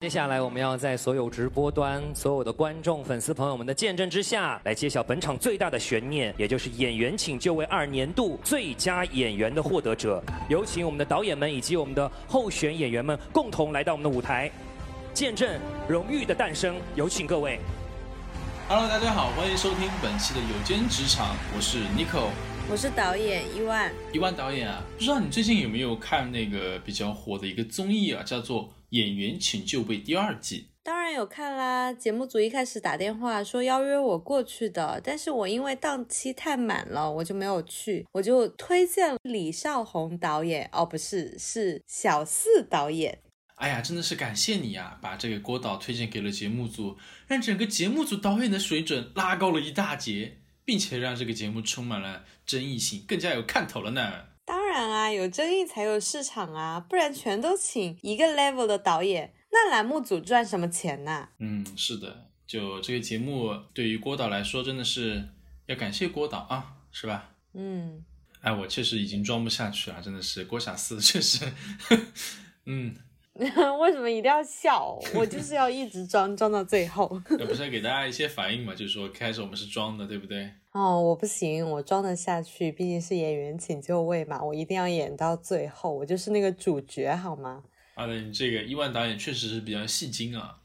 接下来，我们要在所有直播端、所有的观众、粉丝朋友们的见证之下，来揭晓本场最大的悬念，也就是《演员请就位》二年度最佳演员的获得者。有请我们的导演们以及我们的候选演员们共同来到我们的舞台，见证荣誉的诞生。有请各位。Hello，大家好，欢迎收听本期的有间职场，我是 Nico。我是导演伊万，伊万导演啊，不知道你最近有没有看那个比较火的一个综艺啊，叫做《演员请就位》第二季。当然有看啦。节目组一开始打电话说邀约我过去的，但是我因为档期太满了，我就没有去。我就推荐李少红导演，哦，不是，是小四导演。哎呀，真的是感谢你啊，把这个郭导推荐给了节目组，让整个节目组导演的水准拉高了一大截，并且让这个节目充满了争议性，更加有看头了呢。当然啊，有争议才有市场啊，不然全都请一个 level 的导演，那栏目组赚什么钱呐、嗯，是的，就这个节目对于郭导来说，真的是要感谢郭导啊，是吧？嗯，哎，我确实已经装不下去了，真的是郭小四确实，嗯，为什么一定要笑？我就是要一直装装到最后。那 不是要给大家一些反应嘛，就是说开始我们是装的，对不对？哦，我不行，我装得下去，毕竟是演员请就位嘛，我一定要演到最后，我就是那个主角，好吗？啊，那你这个伊万导演确实是比较戏精啊。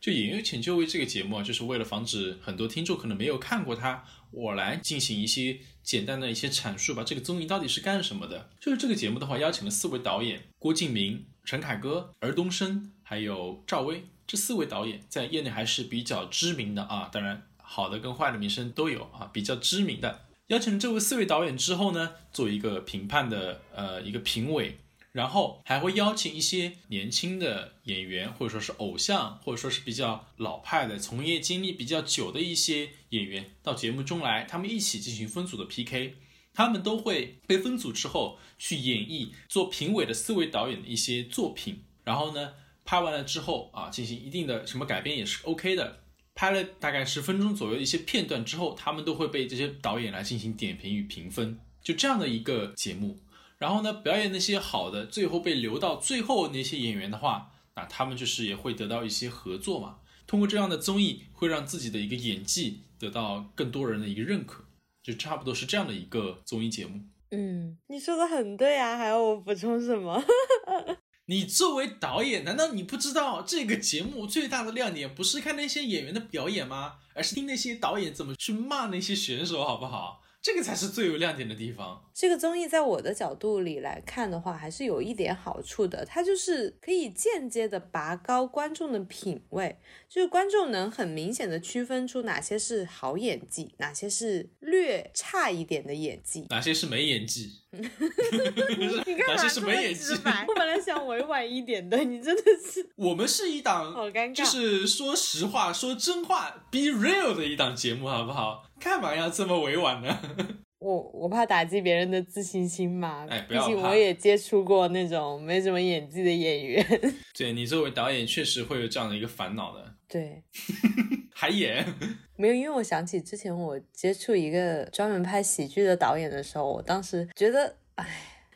就《演员请就位》这个节目啊，就是为了防止很多听众可能没有看过它，我来进行一些简单的一些阐述吧。这个综艺到底是干什么的？就是这个节目的话，邀请了四位导演：郭敬明、陈凯歌、尔冬升，还有赵薇。这四位导演在业内还是比较知名的啊，当然好的跟坏的名声都有啊，比较知名的。邀请这位四位导演之后呢，做一个评判的呃一个评委，然后还会邀请一些年轻的演员，或者说是偶像，或者说是比较老派的、从业经历比较久的一些演员到节目中来，他们一起进行分组的 PK。他们都会被分组之后去演绎做评委的四位导演的一些作品，然后呢，拍完了之后啊，进行一定的什么改编也是 OK 的。拍了大概十分钟左右的一些片段之后，他们都会被这些导演来进行点评与评分，就这样的一个节目。然后呢，表演那些好的，最后被留到最后那些演员的话，那他们就是也会得到一些合作嘛。通过这样的综艺，会让自己的一个演技得到更多人的一个认可，就差不多是这样的一个综艺节目。嗯，你说的很对啊，还要我补充什么？你作为导演，难道你不知道这个节目最大的亮点不是看那些演员的表演吗？而是听那些导演怎么去骂那些选手，好不好？这个才是最有亮点的地方。这个综艺在我的角度里来看的话，还是有一点好处的，它就是可以间接的拔高观众的品味，就是观众能很明显的区分出哪些是好演技，哪些是略差一点的演技。哪些是没演技？你干嘛这么没演技？直白？我本来想委婉一点的，你真的是 我们是一档好尴尬就是说实话、说真话、be real 的一档节目，好不好？干嘛要这么委婉呢？我我怕打击别人的自信心嘛，哎不要毕竟我也接触过那种没什么演技的演员。对你作为导演，确实会有这样的一个烦恼的，对，还演。没有，因为我想起之前我接触一个专门拍喜剧的导演的时候，我当时觉得，哎，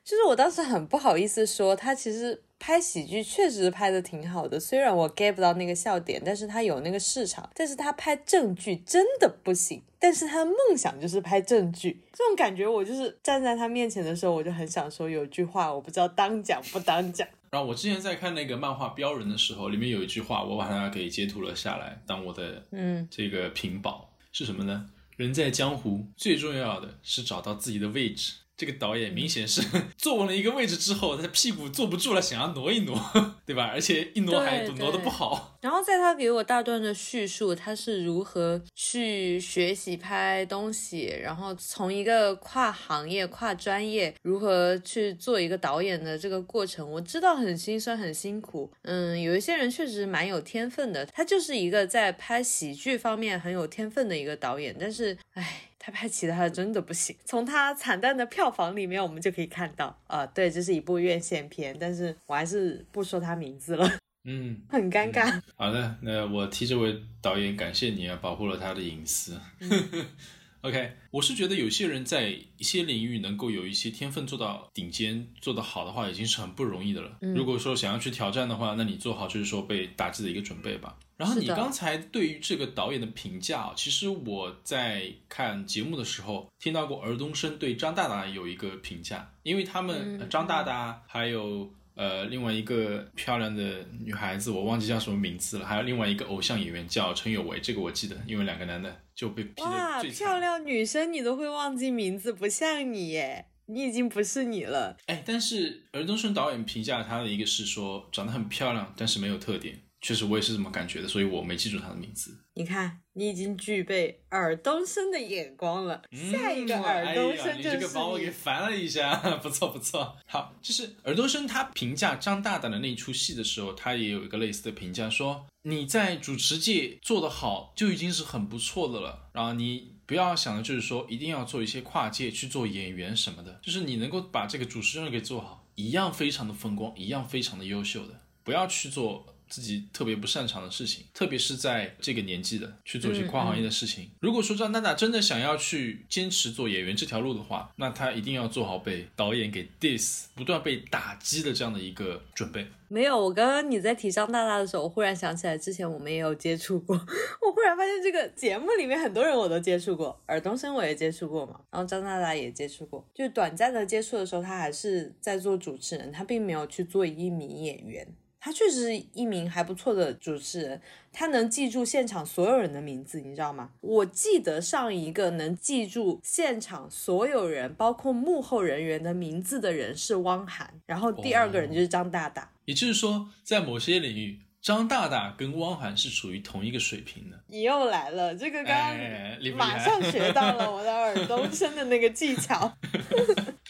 就是我当时很不好意思说，他其实拍喜剧确实拍的挺好的，虽然我 get 不到那个笑点，但是他有那个市场，但是他拍正剧真的不行。但是他的梦想就是拍正剧，这种感觉我就是站在他面前的时候，我就很想说有句话，我不知道当讲不当讲。然后我之前在看那个漫画《标人》的时候，里面有一句话，我把它给截图了下来，当我的嗯，这个屏保是什么呢？人在江湖，最重要的是找到自己的位置。这个导演明显是 坐稳了一个位置之后，他屁股坐不住了，想要挪一挪，对吧？而且一挪还挪得不好。然后在他给我大段的叙述，他是如何去学习拍东西，然后从一个跨行业、跨专业，如何去做一个导演的这个过程，我知道很心酸、很辛苦。嗯，有一些人确实蛮有天分的，他就是一个在拍喜剧方面很有天分的一个导演，但是，唉。他拍其他的真的不行，从他惨淡的票房里面，我们就可以看到，啊，对，这是一部院线片，但是我还是不说他名字了，嗯，很尴尬。好的，那我替这位导演感谢你啊，保护了他的隐私。OK，我是觉得有些人在一些领域能够有一些天分做到顶尖、做得好的话，已经是很不容易的了。如果说想要去挑战的话，那你做好就是说被打击的一个准备吧。然后你刚才对于这个导演的评价啊，其实我在看节目的时候听到过尔冬升对张大大有一个评价，因为他们、呃张大大还有。呃，另外一个漂亮的女孩子，我忘记叫什么名字了。还有另外一个偶像演员叫陈有为，这个我记得，因为两个男的就被批哇，的最惨。漂亮女生你都会忘记名字，不像你耶，你已经不是你了。哎，但是尔冬升导演评价她的一个是说长得很漂亮，但是没有特点。确实，我也是这么感觉的，所以我没记住他的名字。你看，你已经具备尔冬升的眼光了。下一个嗯尔冬升就是这个把我给烦了一下，不错不错。好，就是尔冬升他评价张大胆的那出戏的时候，他也有一个类似的评价，说你在主持界做得好就已经是很不错的了，然后你。不要想的就是说一定要做一些跨界去做演员什么的，就是你能够把这个主持人给做好，一样非常的风光，一样非常的优秀的。不要去做自己特别不擅长的事情，特别是在这个年纪的去做一些跨行业的事情。如果说张大大真的想要去坚持做演员这条路的话，那他一定要做好被导演给 diss、不断被打击的这样的一个准备。没有，我刚刚你在提张大大的时候，我忽然想起来，之前我们也有接触过。我忽然发现这个节目里面很多人我都接触过，尔冬升我也接触过嘛，然后张大大也接触过。就短暂的接触的时候，他还是在做主持人，他并没有去做一名演员。他确实是一名还不错的主持人，他能记住现场所有人的名字，你知道吗？我记得上一个能记住现场所有人，包括幕后人员的名字的人是汪涵，然后第二个人就是张大大。也就是说，在某些领域，张大大跟汪涵是处于同一个水平的。你又来了，这个刚刚马上学到了我的耳 东升的那个技巧。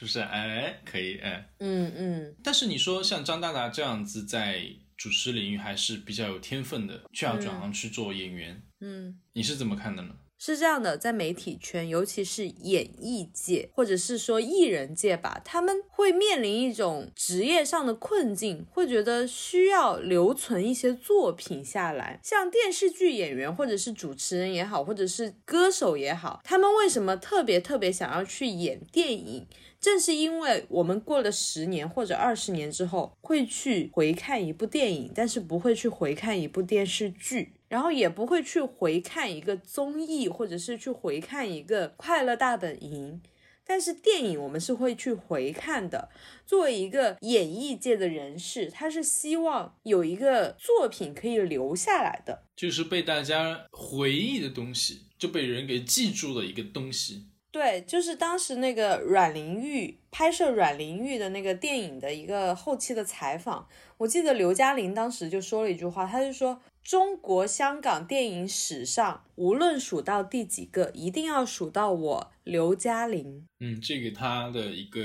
是不是？哎，可以，哎。嗯嗯，但是你说像张大大这样子在主持领域还是比较有天分的，却要转行去做演员，嗯，你是怎么看的呢？是这样的，在媒体圈，尤其是演艺界，或者是说艺人界吧，他们会面临一种职业上的困境，会觉得需要留存一些作品下来。像电视剧演员，或者是主持人也好，或者是歌手也好，他们为什么特别特别想要去演电影？正是因为我们过了十年或者二十年之后，会去回看一部电影，但是不会去回看一部电视剧。然后也不会去回看一个综艺，或者是去回看一个《快乐大本营》，但是电影我们是会去回看的。作为一个演艺界的人士，他是希望有一个作品可以留下来的。就是被大家回忆的东西，就被人给记住的一个东西。对，就是当时那个阮玲玉拍摄阮玲玉的那个电影的一个后期的采访，我记得刘嘉玲当时就说了一句话，她就说中国香港电影史上无论数到第几个，一定要数到我刘嘉玲。嗯，这个他的一个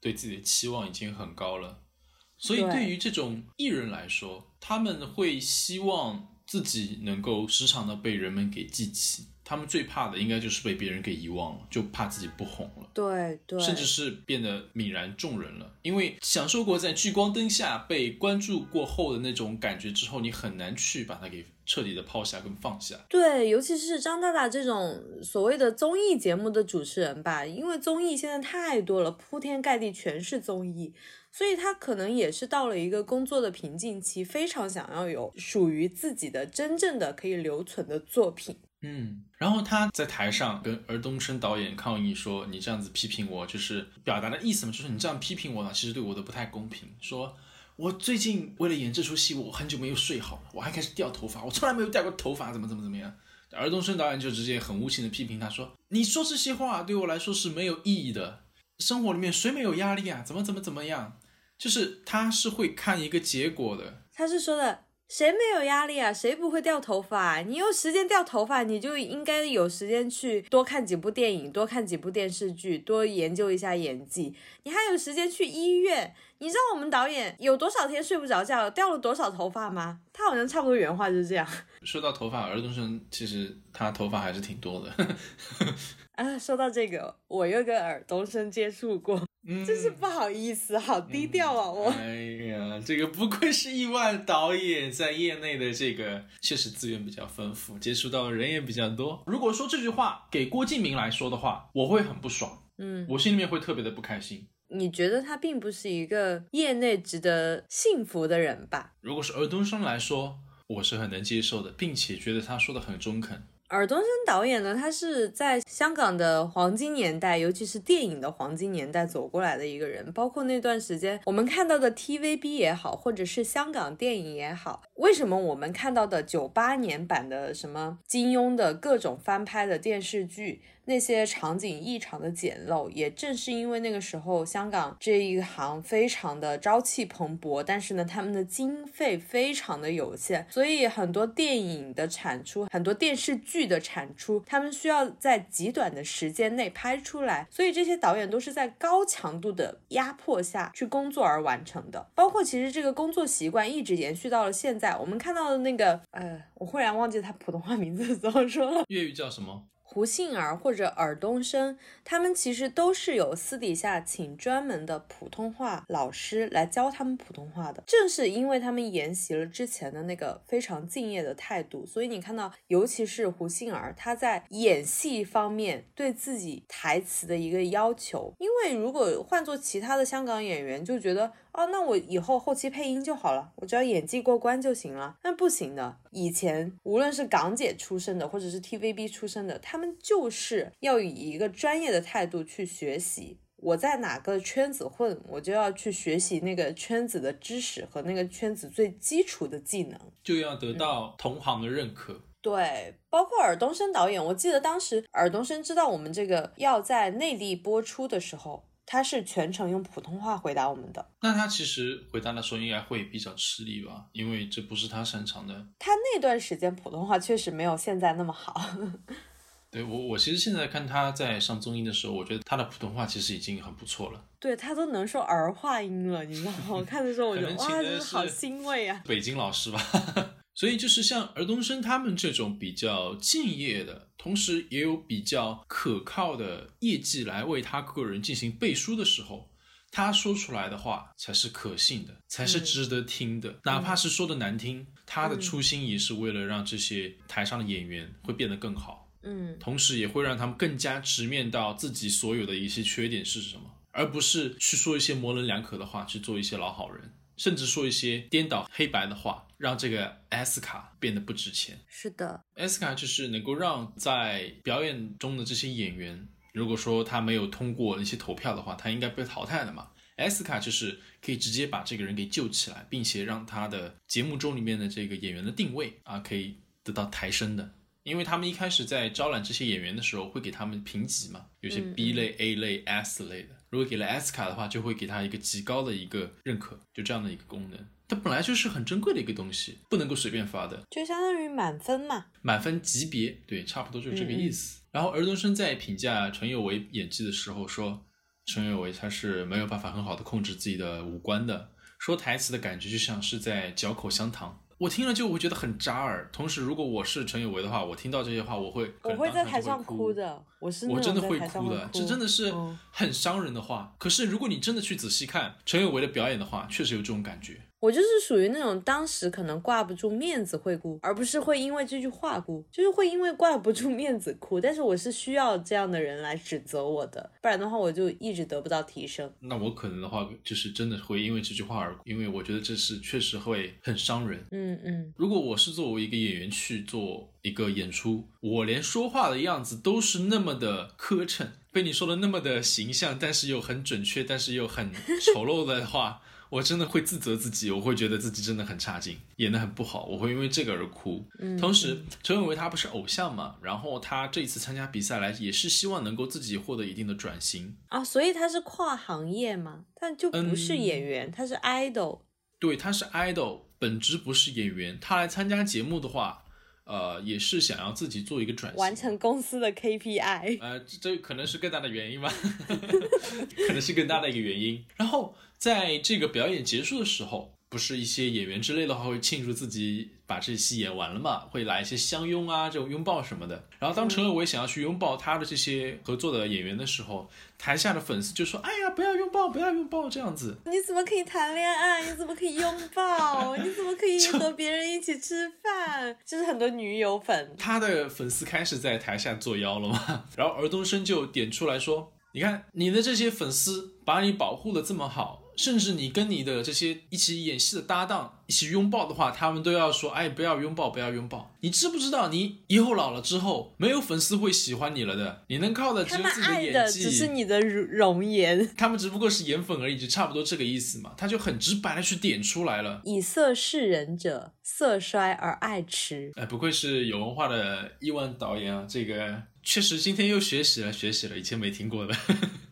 对自己的期望已经很高了，所以对对于这种艺人来说，他们会希望自己能够时常的被人们给记起。他们最怕的应该就是被别人给遗忘了，就怕自己不红了。对对，甚至是变得泯然众人了。因为享受过在聚光灯下被关注过后的那种感觉之后，你很难去把它给彻底的抛下跟放下。对，尤其是张大大这种所谓的综艺节目的主持人吧，因为综艺现在太多了，铺天盖地全是综艺，所以他可能也是到了一个工作的瓶颈期，非常想要有属于自己的真正的可以留存的作品。嗯，然后他在台上跟尔冬升导演抗议说：“你这样子批评我，就是表达的意思嘛，就是你这样批评我呢，其实对我都不太公平。说我最近为了演这出戏，我很久没有睡好了，我还开始掉头发，我从来没有掉过头发，怎么怎么怎么样。”尔冬升导演就直接很无情的批评他说：“你说这些话对我来说是没有意义的，生活里面谁没有压力啊？怎么怎么怎么样？就是他是会看一个结果的。”他是说的。谁没有压力啊？谁不会掉头发、啊？你有时间掉头发，你就应该有时间去多看几部电影，多看几部电视剧，多研究一下演技。你还有时间去医院？你知道我们导演有多少天睡不着觉，掉了多少头发吗？他好像差不多原话就是这样。说到头发，尔冬升其实他头发还是挺多的。啊，说到这个，我又跟尔冬升接触过。嗯，真是不好意思，好低调啊！我哎呀，这个不愧是亿万导演，在业内的这个确实资源比较丰富，接触到的人也比较多。如果说这句话给郭敬明来说的话，我会很不爽，嗯，我心里面会特别的不开心。你觉得他并不是一个业内值得信服的人吧？如果是尔冬升来说，我是很能接受的，并且觉得他说的很中肯。尔冬升导演呢，他是在香港的黄金年代，尤其是电影的黄金年代走过来的一个人。包括那段时间我们看到的 TVB 也好，或者是香港电影也好，为什么我们看到的九八年版的什么金庸的各种翻拍的电视剧？那些场景异常的简陋，也正是因为那个时候香港这一行非常的朝气蓬勃，但是呢，他们的经费非常的有限，所以很多电影的产出，很多电视剧剧的产出，他们需要在极短的时间内拍出来，所以这些导演都是在高强度的压迫下去工作而完成的。包括其实这个工作习惯一直延续到了现在，我们看到的那个，呃，我忽然忘记他普通话名字怎么说了，粤语叫什么？胡杏儿或者尔冬升，他们其实都是有私底下请专门的普通话老师来教他们普通话的。正是因为他们沿袭了之前的那个非常敬业的态度，所以你看到，尤其是胡杏儿，她在演戏方面对自己台词的一个要求。因为如果换做其他的香港演员，就觉得。哦，那我以后后期配音就好了，我只要演技过关就行了。那不行的，以前无论是港姐出身的，或者是 TVB 出身的，他们就是要以一个专业的态度去学习。我在哪个圈子混，我就要去学习那个圈子的知识和那个圈子最基础的技能，就要得到同行的认可。对，包括尔冬升导演，我记得当时尔冬升知道我们这个要在内地播出的时候。他是全程用普通话回答我们的，那他其实回答的时候应该会比较吃力吧，因为这不是他擅长的。他那段时间普通话确实没有现在那么好。对我，我其实现在看他在上综艺的时候，我觉得他的普通话其实已经很不错了。对他都能说儿化音了，你知道吗？我看的时候我觉得哇，真的好欣慰啊！北京老师吧。所以就是像尔冬升他们这种比较敬业的，同时也有比较可靠的业绩来为他个人进行背书的时候，他说出来的话才是可信的，才是值得听的。哪怕是说的难听，他的初心也是为了让这些台上的演员会变得更好。嗯，同时也会让他们更加直面到自己所有的一些缺点是什么，而不是去说一些模棱两可的话，去做一些老好人。甚至说一些颠倒黑白的话，让这个 S 卡变得不值钱。是的，S 卡就是能够让在表演中的这些演员，如果说他没有通过那些投票的话，他应该被淘汰的嘛。S 卡就是可以直接把这个人给救起来，并且让他的节目中里面的这个演员的定位啊，可以得到抬升的。因为他们一开始在招揽这些演员的时候，会给他们评级嘛，有些 B 类、A 类、S 类的。如果给了 S 卡的话，就会给他一个极高的一个认可，就这样的一个功能。它本来就是很珍贵的一个东西，不能够随便发的，就相当于满分嘛，满分级别，对，差不多就是这个意思。然后尔冬升在评价陈有为演技的时候说，陈有为他是没有办法很好的控制自己的五官的，说台词的感觉就像是在嚼口香糖。我听了就会觉得很扎耳。同时，如果我是陈有为的话，我听到这些话，我会我会在台上哭的。我是我真的会哭的，这真的是很伤人的话。可是，如果你真的去仔细看陈有为的表演的话，确实有这种感觉。我就是属于那种当时可能挂不住面子会哭，而不是会因为这句话哭，就是会因为挂不住面子哭。但是我是需要这样的人来指责我的，不然的话我就一直得不到提升。那我可能的话就是真的会因为这句话而哭，因为我觉得这是确实会很伤人。嗯嗯，如果我是作为一个演员去做一个演出，我连说话的样子都是那么的磕碜，被你说的那么的形象，但是又很准确，但是又很丑陋的话。我真的会自责自己，我会觉得自己真的很差劲，演得很不好，我会因为这个而哭。嗯，同时，陈伟伟他不是偶像嘛，然后他这一次参加比赛来，也是希望能够自己获得一定的转型啊，所以他是跨行业嘛，但就不是演员，他是 idol。对，他是 idol，本质不是演员，他来参加节目的话。呃，也是想要自己做一个转型，完成公司的 KPI。呃，这可能是更大的原因吧，可能是更大的一个原因。然后在这个表演结束的时候，不是一些演员之类的话会庆祝自己把这戏演完了嘛，会来一些相拥啊，这种拥抱什么的。然后当陈尔维想要去拥抱他的这些合作的演员的时候，台下的粉丝就说：“哎呀，不要拥抱，不要拥抱，这样子。”你怎么可以谈恋爱？你怎么可以拥抱？你怎么可以和别人一起吃饭？就是很多女友粉，他的粉丝开始在台下作妖了嘛。然后尔冬升就点出来说：“你看你的这些粉丝把你保护的这么好。”甚至你跟你的这些一起演戏的搭档一起拥抱的话，他们都要说：“哎，不要拥抱，不要拥抱。”你知不知道，你以后老了之后，没有粉丝会喜欢你了的。你能靠的只有自己的演技，只是你的容颜。他们只不过是颜粉而已，就差不多这个意思嘛。他就很直白的去点出来了：“以色示人者，色衰而爱弛。”哎，不愧是有文化的亿万导演啊！这个确实今天又学习了，学习了，以前没听过的。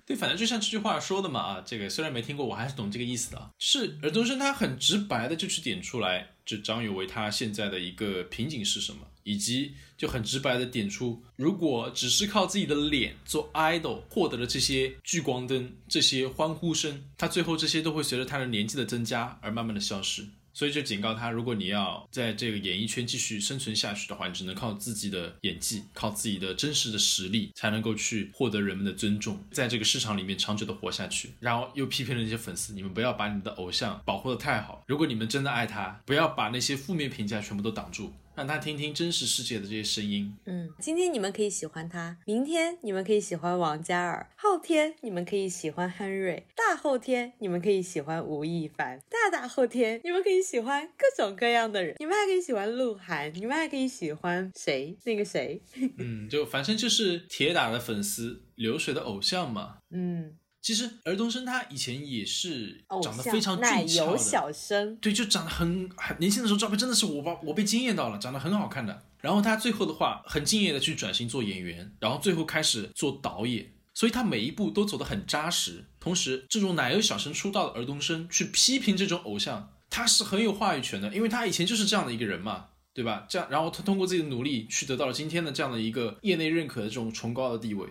对，反正就像这句话说的嘛，啊，这个虽然没听过，我还是懂这个意思的。是尔冬升他很直白的就去点出来，就张有为他现在的一个瓶颈是什么，以及就很直白的点出，如果只是靠自己的脸做 idol 获得了这些聚光灯、这些欢呼声，他最后这些都会随着他的年纪的增加而慢慢的消失。所以就警告他，如果你要在这个演艺圈继续生存下去的话，你只能靠自己的演技，靠自己的真实的实力，才能够去获得人们的尊重，在这个市场里面长久的活下去。然后又批评了那些粉丝，你们不要把你们的偶像保护的太好，如果你们真的爱他，不要把那些负面评价全部都挡住。让他听听真实世界的这些声音。嗯，今天你们可以喜欢他，明天你们可以喜欢王嘉尔，后天你们可以喜欢 Henry，，大后天你们可以喜欢吴亦凡，大大后天你们可以喜欢各种各样的人，你们还可以喜欢鹿晗，你们还可以喜欢谁？那个谁？嗯，就反正就是铁打的粉丝，流水的偶像嘛。嗯。其实尔冬升他以前也是长得非常俊俏的，小生对，就长得很很年轻的时候照片真的是我把我被惊艳到了，长得很好看的。然后他最后的话很敬业的去转型做演员，然后最后开始做导演，所以他每一步都走得很扎实。同时，这种奶油小生出道的尔冬升去批评这种偶像，他是很有话语权的，因为他以前就是这样的一个人嘛，对吧？这样，然后他通过自己的努力去得到了今天的这样的一个业内认可的这种崇高的地位。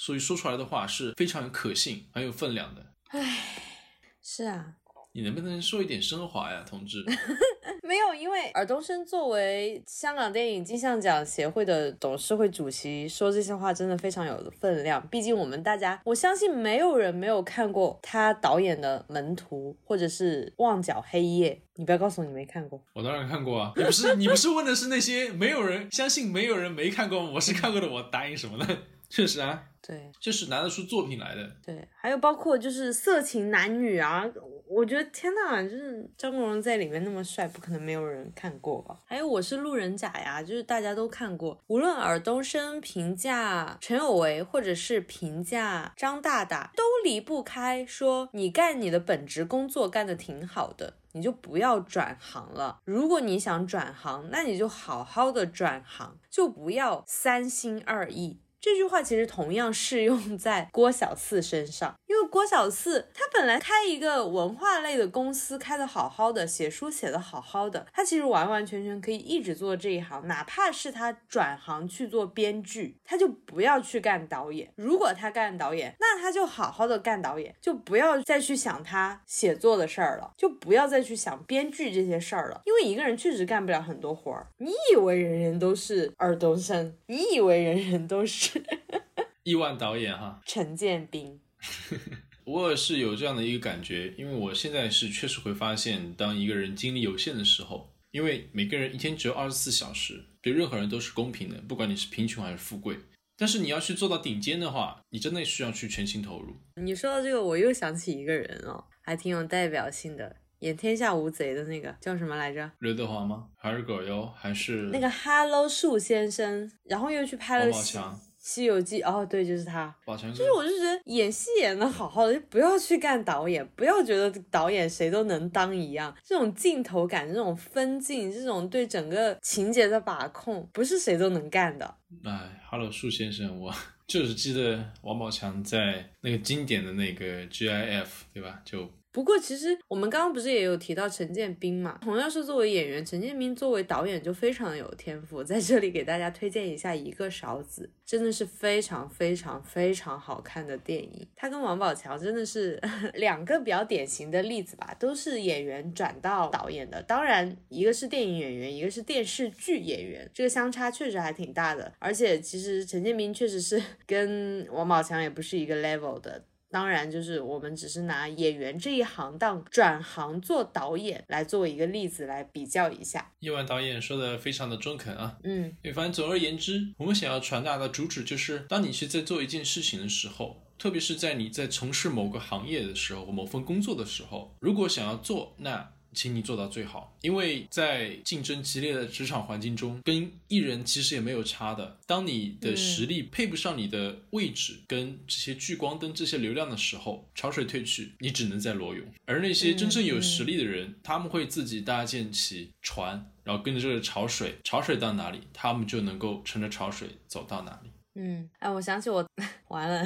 所以说出来的话是非常有可信、很有分量的。唉，是啊，你能不能说一点升华呀，同志？没有，因为尔冬升作为香港电影金像奖协会的董事会主席，说这些话真的非常有分量。毕竟我们大家，我相信没有人没有看过他导演的《门徒》或者是《旺角黑夜》。你不要告诉我你没看过，我当然看过啊！你不是你不是问的是那些没有人相信没有人没看过，我是看过的，我答应什么呢？确实啊。对，就是拿得出作品来的。对，还有包括就是色情男女啊，我觉得天呐，就是张国荣在里面那么帅，不可能没有人看过吧？还有我是路人甲呀，就是大家都看过。无论尔冬升评价陈有为，或者是评价张大大，都离不开说你干你的本职工作干得挺好的，你就不要转行了。如果你想转行，那你就好好的转行，就不要三心二意。这句话其实同样适用在郭小四身上，因为郭小四他本来开一个文化类的公司，开的好好的，写书写的好好的，他其实完完全全可以一直做这一行，哪怕是他转行去做编剧，他就不要去干导演。如果他干导演，那他就好好的干导演，就不要再去想他写作的事儿了，就不要再去想编剧这些事儿了，因为一个人确实干不了很多活儿。你以为人人都是尔冬升？你以为人人都是？亿万导演哈，陈建斌，我也是有这样的一个感觉，因为我现在是确实会发现，当一个人精力有限的时候，因为每个人一天只有二十四小时，对任何人都是公平的，不管你是贫穷还是富贵。但是你要去做到顶尖的话，你真的需要去全心投入。你说到这个，我又想起一个人哦，还挺有代表性的，演《天下无贼》的那个叫什么来着？刘德华吗？还是葛优？还是那个 Hello 树先生？然后又去拍了。王宝强。《西游记》哦，对，就是他。就是我就觉得演戏演的好好的，就不要去干导演，不要觉得导演谁都能当一样。这种镜头感、这种分镜、这种对整个情节的把控，不是谁都能干的。哎，Hello 树先生，我 就是记得王宝强在那个经典的那个 GIF，对吧？就不过，其实我们刚刚不是也有提到陈建斌嘛？同样是作为演员，陈建斌作为导演就非常有天赋。在这里给大家推荐一下《一个勺子》，真的是非常非常非常好看的电影。他跟王宝强真的是 两个比较典型的例子吧，都是演员转到导演的。当然，一个是电影演员，一个是电视剧演员，这个相差确实还挺大的。而且，其实陈建斌确实是 跟王宝强也不是一个 level 的。当然，就是我们只是拿演员这一行当转行做导演来作为一个例子来比较一下。夜晚导演说的非常的中肯啊，嗯，反正总而言之，我们想要传达的主旨就是，当你去在做一件事情的时候，特别是在你在从事某个行业的时候，某份工作的时候，如果想要做，那。请你做到最好，因为在竞争激烈的职场环境中，跟艺人其实也没有差的。当你的实力配不上你的位置跟这些聚光灯、这些流量的时候，潮水退去，你只能在裸泳。而那些真正有实力的人，他们会自己搭建起船，然后跟着这个潮水，潮水到哪里，他们就能够乘着潮水走到哪里。嗯，哎，我想起我 完了。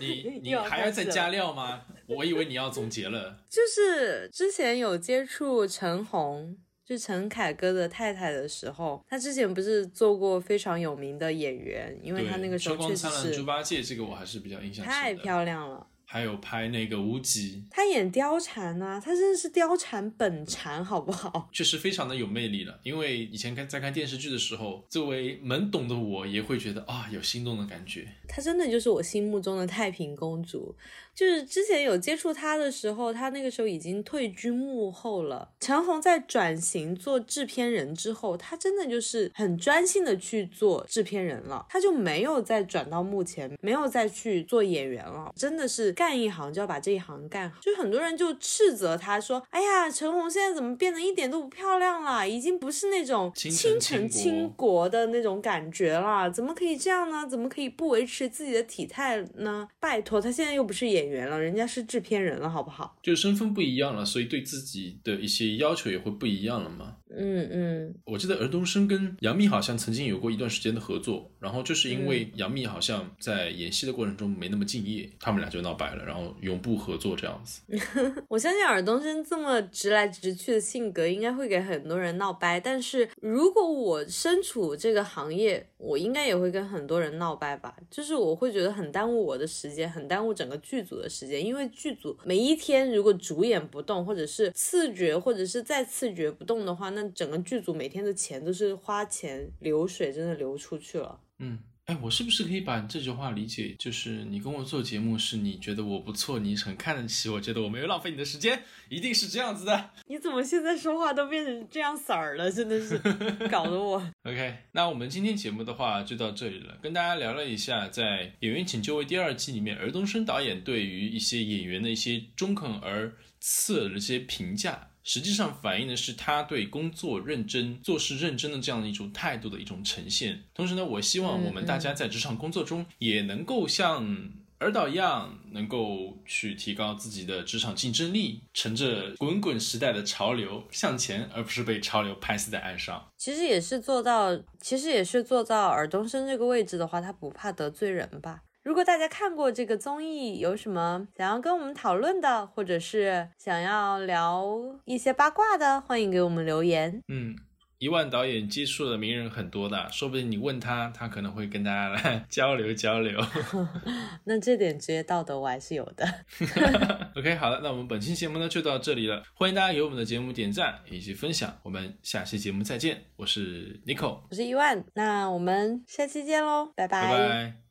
你 你还要再加料吗？我以为你要总结了。就是之前有接触陈红，就陈凯歌的太太的时候，他之前不是做过非常有名的演员，因为他那个时候确实是。春光灿烂猪八戒，这个我还是比较印象。太漂亮了。还有拍那个无极，他演貂蝉啊，他真的是貂蝉本蝉，好不好？确实非常的有魅力了。因为以前看在看电视剧的时候，作为懵懂的我也会觉得啊，有心动的感觉。她真的就是我心目中的太平公主。就是之前有接触他的时候，他那个时候已经退居幕后了。陈红在转型做制片人之后，他真的就是很专心的去做制片人了，他就没有再转到幕前，没有再去做演员了。真的是干一行就要把这一行干好。就很多人就斥责他说：“哎呀，陈红现在怎么变得一点都不漂亮了？已经不是那种倾城倾国的那种感觉了，怎么可以这样呢？怎么可以不维持自己的体态呢？拜托，他现在又不是演员。”员了，人家是制片人了，好不好？就身份不一样了，所以对自己的一些要求也会不一样了嘛。嗯嗯，我记得尔冬升跟杨幂好像曾经有过一段时间的合作，然后就是因为杨幂好像在演戏的过程中没那么敬业，他们俩就闹掰了，然后永不合作这样子。我相信尔冬升这么直来直去的性格，应该会给很多人闹掰。但是如果我身处这个行业，我应该也会跟很多人闹掰吧。就是我会觉得很耽误我的时间，很耽误整个剧组的时间，因为剧组每一天如果主演不动，或者是次角，或者是再次角不动的话，那整个剧组每天的钱都是花钱流水，真的流出去了。嗯，哎，我是不是可以把这句话理解，就是你跟我做节目，是你觉得我不错，你很看得起我，觉得我没有浪费你的时间，一定是这样子的。你怎么现在说话都变成这样色儿了？真的是 搞得我。OK，那我们今天节目的话就到这里了，跟大家聊了一下在《演员请就位》第二季里面，尔冬升导演对于一些演员的一些中肯而刺耳的一些评价。实际上反映的是他对工作认真、做事认真的这样的一种态度的一种呈现。同时呢，我希望我们大家在职场工作中也能够像尔导一样，能够去提高自己的职场竞争力，乘着滚滚时代的潮流向前，而不是被潮流拍死在岸上。其实也是做到，其实也是做到尔东升这个位置的话，他不怕得罪人吧。如果大家看过这个综艺，有什么想要跟我们讨论的，或者是想要聊一些八卦的，欢迎给我们留言。嗯，一万导演接触的名人很多的，说不定你问他，他可能会跟大家来 交流交流。那这点职业道德我还是有的。OK，好了，那我们本期节目呢就到这里了，欢迎大家给我们的节目点赞以及分享，我们下期节目再见。我是 Nico，我是一万，那我们下期见喽，拜拜。拜拜。